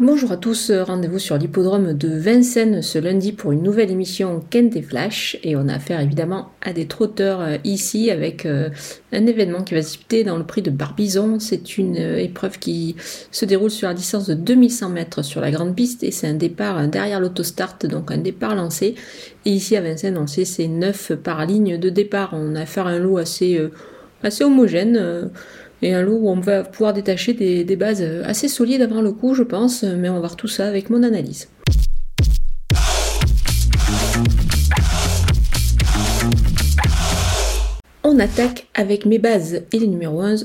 Bonjour à tous, rendez-vous sur l'hippodrome de Vincennes ce lundi pour une nouvelle émission Kent et Flash et on a affaire évidemment à des trotteurs euh, ici avec euh, un événement qui va se disputer dans le prix de Barbizon. C'est une euh, épreuve qui se déroule sur la distance de 2100 mètres sur la grande piste et c'est un départ derrière l'autostart, donc un départ lancé. Et ici à Vincennes, on sait c'est 9 par ligne de départ. On a affaire à un lot assez, assez homogène et un lot où on va pouvoir détacher des, bases assez solides avant le coup, je pense, mais on va voir tout ça avec mon analyse. On attaque avec mes bases et les numéros 1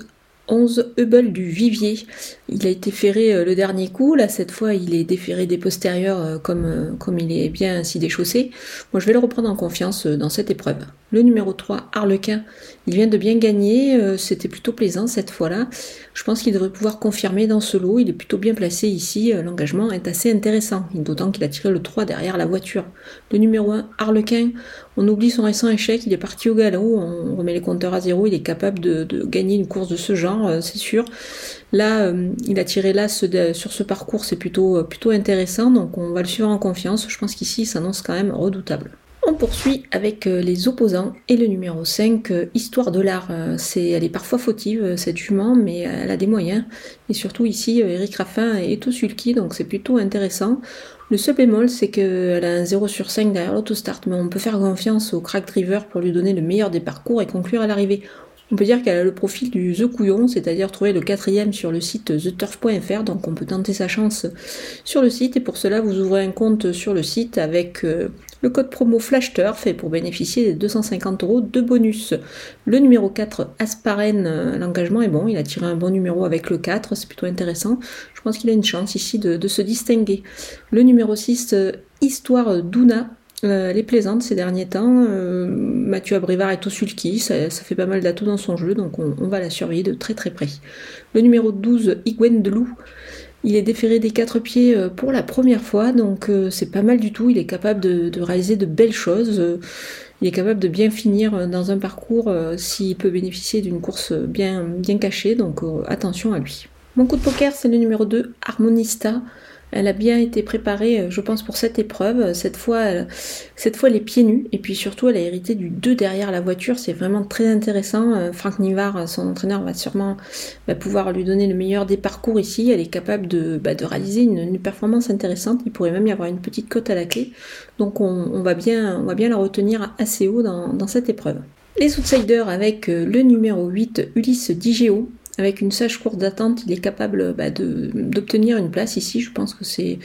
11 Hubble du Vivier. Il a été ferré euh, le dernier coup, là cette fois il est déféré des postérieurs euh, comme, euh, comme il est bien ainsi déchaussé. Moi je vais le reprendre en confiance dans cette épreuve. Le numéro 3, Harlequin, il vient de bien gagner, c'était plutôt plaisant cette fois-là. Je pense qu'il devrait pouvoir confirmer dans ce lot, il est plutôt bien placé ici, l'engagement est assez intéressant, d'autant qu'il a tiré le 3 derrière la voiture. Le numéro 1, Harlequin, on oublie son récent échec, il est parti au galop, on remet les compteurs à zéro, il est capable de gagner une course de ce genre, c'est sûr. Là, euh, il a tiré là sur ce parcours, c'est plutôt, euh, plutôt intéressant, donc on va le suivre en confiance. Je pense qu'ici, il s'annonce quand même redoutable. On poursuit avec euh, les opposants et le numéro 5, Histoire de l'art. C'est, elle est parfois fautive, cette jument, mais elle a des moyens. Et surtout ici, Eric Raffin est tout sulky, donc c'est plutôt intéressant. Le seul bémol, c'est qu'elle a un 0 sur 5 derrière l'autostart, mais on peut faire confiance au crack driver pour lui donner le meilleur des parcours et conclure à l'arrivée. On peut dire qu'elle a le profil du The Couillon, c'est-à-dire trouver le quatrième sur le site theturf.fr, donc on peut tenter sa chance sur le site, et pour cela vous ouvrez un compte sur le site avec euh, le code promo FlashTurf et pour bénéficier des 250 euros de bonus. Le numéro 4, Asparen, euh, l'engagement est bon, il a tiré un bon numéro avec le 4, c'est plutôt intéressant. Je pense qu'il a une chance ici de, se distinguer. Le numéro 6, euh, Histoire d'Una, euh, elle est plaisante ces derniers temps. Euh, Mathieu Abrivard est au sulky, ça, fait pas mal d'atouts dans son jeu, donc on, va la surveiller de très très près. Le numéro 12, Igwen Delou, il est déféré des quatre pieds euh, pour la première fois, donc c'est pas mal du tout. Il est capable de, réaliser de belles choses. il est capable de bien finir dans un parcours s'il peut bénéficier d'une course bien, bien cachée, donc attention à lui. Mon coup de poker, c'est le numéro 2, Harmonista. Elle a bien été préparée, euh, je pense, pour cette épreuve. Cette fois, elle est pieds nus. Et puis surtout, elle a hérité du 2 derrière la voiture. C'est vraiment très intéressant. Euh, Franck Nivard, son entraîneur, va sûrement pouvoir lui donner le meilleur des parcours ici. Elle est capable de, bah, réaliser une, performance intéressante. Il pourrait même y avoir une petite cote à la clé. Donc on, va, bien, on va bien la retenir assez haut dans, dans cette épreuve. Les outsiders avec euh, le numéro 8, Ulysse Digéo. Avec une sage course d'attente, il est capable bah, d'obtenir une place ici. Je pense que c'est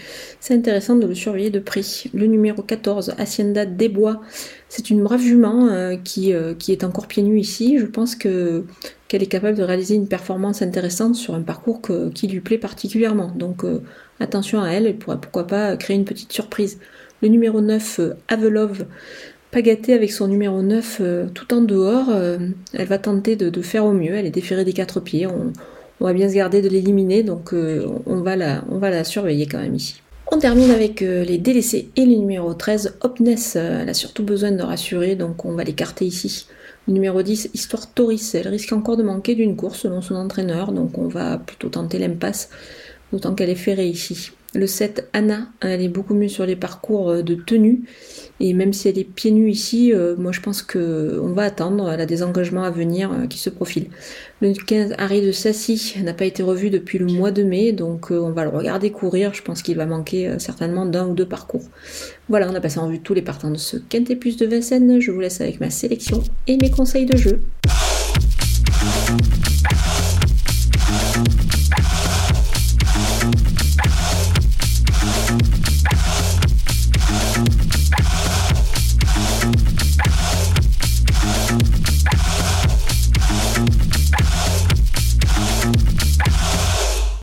intéressant de le surveiller de prix. Le numéro 14, Hacienda Desbois, c'est une brave jument euh, qui, euh, qui, est encore pieds nus ici. Je pense que qu'elle est capable de réaliser une performance intéressante sur un parcours qui lui plaît particulièrement. Donc euh, attention à elle, elle pourrait pourquoi pas créer une petite surprise. Le numéro 9, Avelove, pas gâtée avec son numéro 9 euh, tout en dehors. Euh, elle va tenter de, faire au mieux. Elle est déférée des quatre pieds. On, va bien se garder de l'éliminer, donc euh, on, va la, surveiller quand même ici. On termine avec les délaissés et le numéro 13, Hopness. Elle a surtout besoin de rassurer, donc on va l'écarter ici. Le numéro 10, Histoire Tauris. Elle risque encore de manquer d'une course selon son entraîneur, donc on va plutôt tenter l'impasse, d'autant qu'elle est ferrée ici. Le 7, Anna, elle est beaucoup mieux sur les parcours de tenue. Et même si elle est pieds nus ici, euh, moi je pense qu'on va attendre. Elle a des engagements à venir euh, qui se profilent. Le 15, Harry de Sassy n'a pas été revu depuis le mois de mai, donc euh, on va le regarder courir. Je pense qu'il va manquer certainement d'un ou deux parcours. Voilà, on a passé en vue tous les partants de ce Quintet Plus de Vincennes. Je vous laisse avec ma sélection et mes conseils de jeu.